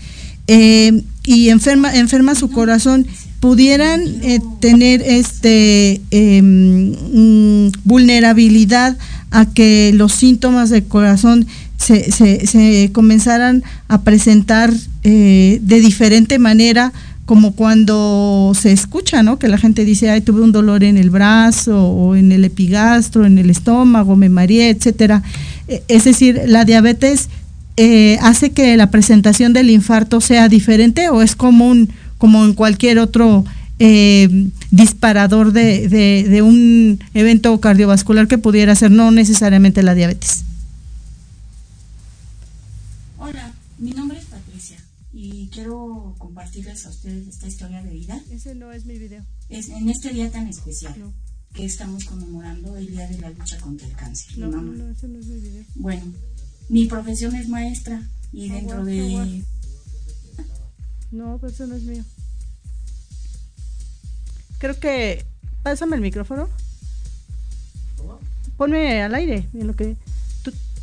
eh, y enferma, enferma su corazón, pudieran eh, tener este mm, vulnerabilidad a que los síntomas del corazón se, se, comenzaran a presentar eh, de diferente manera como cuando se escucha, ¿no? Que la gente dice, ay, tuve un dolor en el brazo o en el epigastro, en el estómago, me mareé, etcétera. Es decir, la diabetes eh, hace que la presentación del infarto sea diferente o es común como en cualquier otro eh, disparador de, de, un evento cardiovascular que pudiera ser no necesariamente la diabetes? Hola, mi nombre es Patricia y quiero compartirles a ustedes esta historia de vida. Ese no es mi video. Es en este día tan especial. que estamos conmemorando el Día de la Lucha contra el Cáncer. No, no, ese no es mi video. Bueno, mi profesión es maestra y dentro de... No, pues eso no es mío. Creo que... Pásame el micrófono. Ponme al aire, en lo que...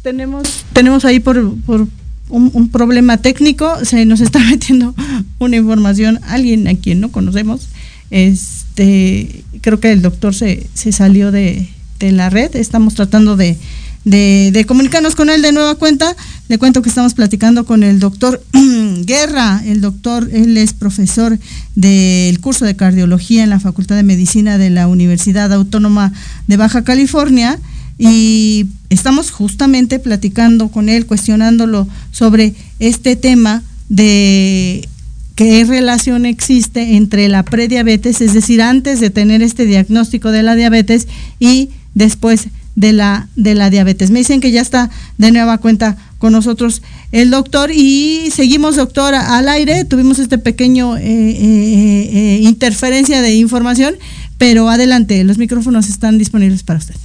tenemos, tenemos ahí por, por un, un, problema técnico, se nos está metiendo una información, alguien a quien no conocemos. Este, creo que el doctor se, se salió de, de la red, estamos tratando de, de, de, comunicarnos con él de nueva cuenta. Le cuento que estamos platicando con el doctor Guerra. El doctor, él es profesor del curso de cardiología en la Facultad de Medicina de la Universidad Autónoma de Baja California. Y estamos justamente platicando con él, cuestionándolo sobre este tema de qué relación existe entre la prediabetes, es decir, antes de tener este diagnóstico de la diabetes y después de la, de la diabetes. Me dicen que ya está de nueva cuenta con nosotros el doctor y seguimos, doctor, al aire. Tuvimos este pequeño eh, eh, eh, interferencia de información, pero adelante, los micrófonos están disponibles para usted.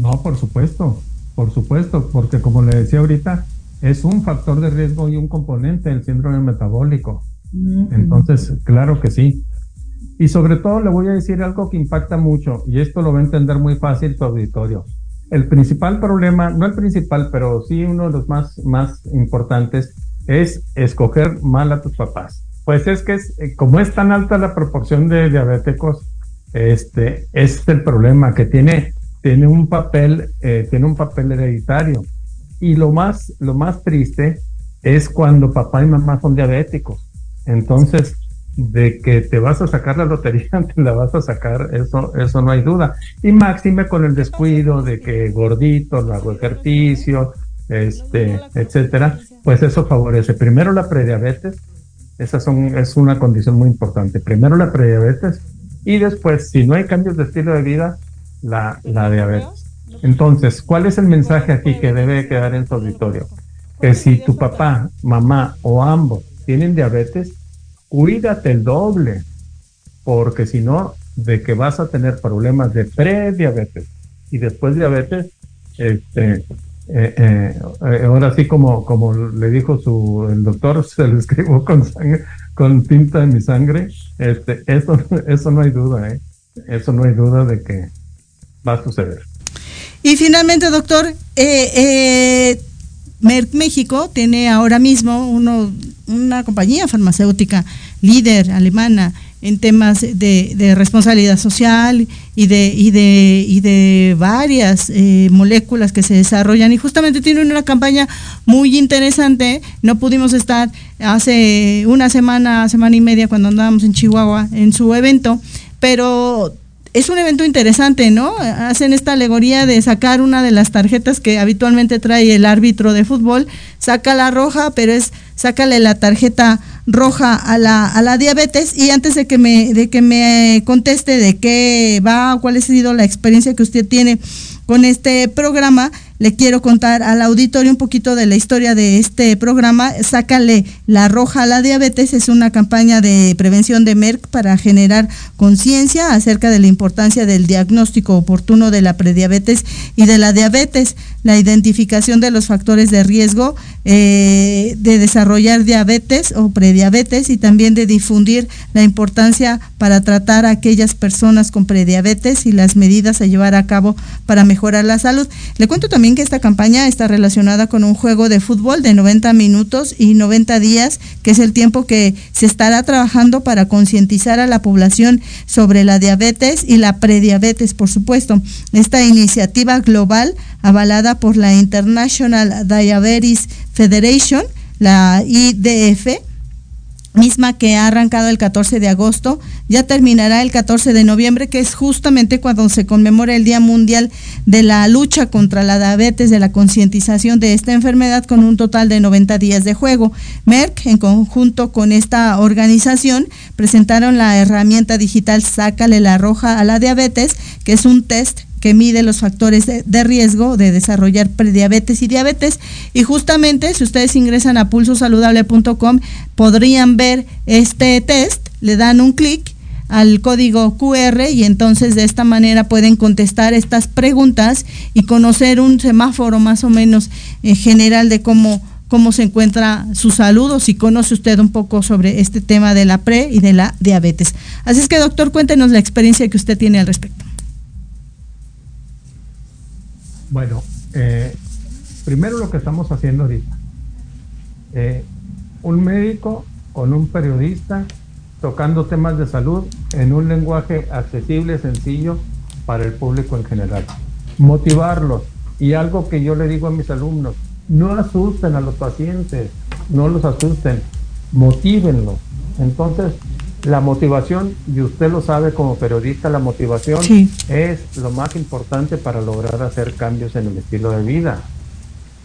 No, por supuesto, por supuesto, porque como le decía ahorita, es un factor de riesgo y un componente del síndrome metabólico. Entonces, claro que sí. Y sobre todo le voy a decir algo que impacta mucho, y esto lo va a entender muy fácil tu auditorio. El principal problema, no el principal, pero sí uno de los más, más importantes, es escoger mal a tus papás. Pues es que es, como es tan alta la proporción de diabéticos, este, es el problema que tiene, tiene un papel, eh, tiene un papel hereditario. Y lo más, lo más triste es cuando papá y mamá son diabéticos. Entonces, de que te vas a sacar la lotería, te la vas a sacar, eso, eso no hay duda. Y máxime con el descuido de que gordito, no hago ejercicio, este, etcétera, pues eso favorece primero la prediabetes, esa son, es una condición muy importante. Primero la prediabetes y después, si no hay cambios de estilo de vida, la, la diabetes. Entonces, ¿cuál es el mensaje aquí que debe quedar en su auditorio? Que si tu papá, mamá o ambos tienen diabetes, cuídate el doble, porque si no, de que vas a tener problemas de prediabetes y después diabetes, este, eh, eh, ahora sí como, como le dijo su, el doctor, se lo escribo con sangre, con tinta en mi sangre, este, eso, eso no hay duda, ¿eh? eso no hay duda de que va a suceder. Y finalmente, doctor, eh, eh, Merck México tiene ahora mismo uno, una compañía farmacéutica líder alemana en temas de, responsabilidad social y de, y de, y de varias eh, moléculas que se desarrollan y justamente tiene una campaña muy interesante. No pudimos estar hace una semana, semana y media cuando andábamos en Chihuahua en su evento, pero es un evento interesante, ¿no? Hacen esta alegoría de sacar una de las tarjetas que habitualmente trae el árbitro de fútbol, saca la roja, pero es sácale la tarjeta roja a la, a la diabetes y antes de que me de que me conteste de qué va, cuál ha sido la experiencia que usted tiene con este programa, le quiero contar al auditorio un poquito de la historia de este programa. Sácale la roja a la diabetes. Es una campaña de prevención de Merck para generar conciencia acerca de la importancia del diagnóstico oportuno de la prediabetes y de la diabetes, la identificación de los factores de riesgo eh, de desarrollar diabetes o prediabetes y también de difundir la importancia para tratar a aquellas personas con prediabetes y las medidas a llevar a cabo para mejorar la salud. Le cuento también que esta campaña está relacionada con un juego de fútbol de 90 minutos y 90 días, que es el tiempo que se estará trabajando para concientizar a la población sobre la diabetes y la prediabetes, por supuesto. Esta iniciativa global, avalada por la International Diabetes Federation, la IDF, misma que ha arrancado el 14 de agosto, ya terminará el 14 de noviembre, que es justamente cuando se conmemora el Día Mundial de la Lucha contra la Diabetes, de la concientización de esta enfermedad, con un total de 90 días de juego. Merck, en conjunto con esta organización, presentaron la herramienta digital Sácale la Roja a la Diabetes, que es un test que mide los factores de, riesgo de desarrollar prediabetes y diabetes. Y justamente, si ustedes ingresan a pulsosaludable.com, podrían ver este test, le dan un clic al código QR y entonces de esta manera pueden contestar estas preguntas y conocer un semáforo más o menos eh, general de cómo cómo se encuentra su salud o si conoce usted un poco sobre este tema de la pre y de la diabetes. Así es que doctor, cuéntenos la experiencia que usted tiene al respecto. Bueno, eh, primero lo que estamos haciendo ahorita. Eh, un médico con un periodista tocando temas de salud en un lenguaje accesible, sencillo para el público en general. Motivarlos. Y algo que yo le digo a mis alumnos, no asusten a los pacientes, no los asusten, motívenlos. Entonces, la motivación, y usted lo sabe como periodista, la motivación es lo más importante para lograr hacer cambios en el estilo de vida.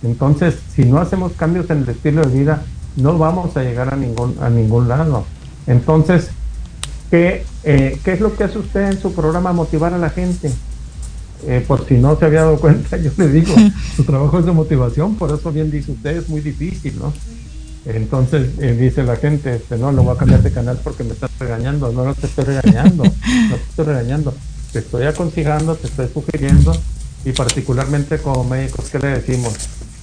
Entonces, si no hacemos cambios en el estilo de vida, no vamos a llegar a ningún, a ningún lado. Entonces, ¿qué, eh, ¿qué es lo que hace usted en su programa Motivar a la gente? Eh, por si no se había dado cuenta, yo le digo, su trabajo es de motivación, por eso bien dice usted, es muy difícil, ¿no? Entonces eh, dice la gente, este, no, lo voy a cambiar de canal porque me estás regañando. No, no te estoy regañando, no te estoy regañando. Te estoy aconsejando, te estoy sugiriendo y particularmente como médicos, ¿qué le decimos?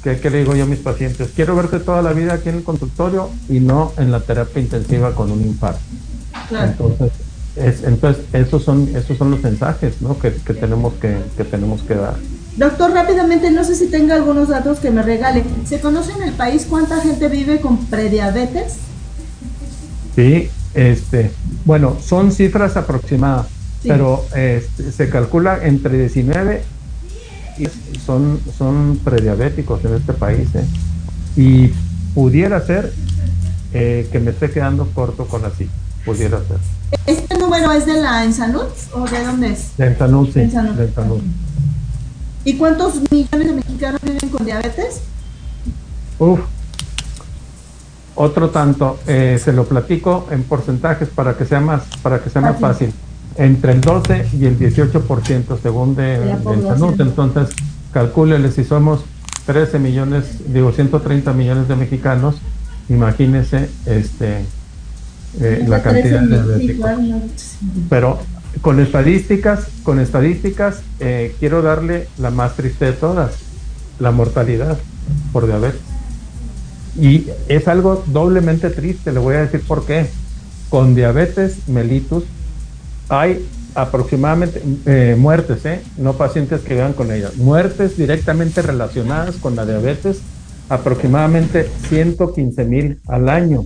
¿Qué, le digo yo a mis pacientes? Quiero verte toda la vida aquí en el consultorio y no en la terapia intensiva con un infarto. Entonces, es, entonces esos son esos son los mensajes ¿no? que, tenemos que, que tenemos que dar. Doctor, rápidamente, no sé si tenga algunos datos que me regale. ¿Se conoce en el país cuánta gente vive con prediabetes? Sí, este, bueno, son cifras aproximadas, pero este, se calcula entre 19 son, son prediabéticos en este país. ¿eh? Y pudiera ser eh, que me esté quedando corto con así. Pudiera ser. ¿Este número es de la Ensalud o de dónde es? De Ensalud, sí. De ¿Y cuántos millones de mexicanos viven con diabetes? Uf, otro tanto, eh, se lo platico en porcentajes para que sea más, para que sea más fácil. entre el 12 y el 18% según de, de salud. Entonces, calcúlele si somos 13 millones, digo 130 millones de mexicanos, imagínese este eh, la cantidad de Pero con estadísticas, con estadísticas, eh, quiero darle la más triste de todas, la mortalidad por diabetes. Y es algo doblemente triste, le voy a decir por qué. Con diabetes mellitus hay aproximadamente eh, muertes, ¿eh? no pacientes que vivan con ella, muertes directamente relacionadas con la diabetes, aproximadamente 115 mil al año.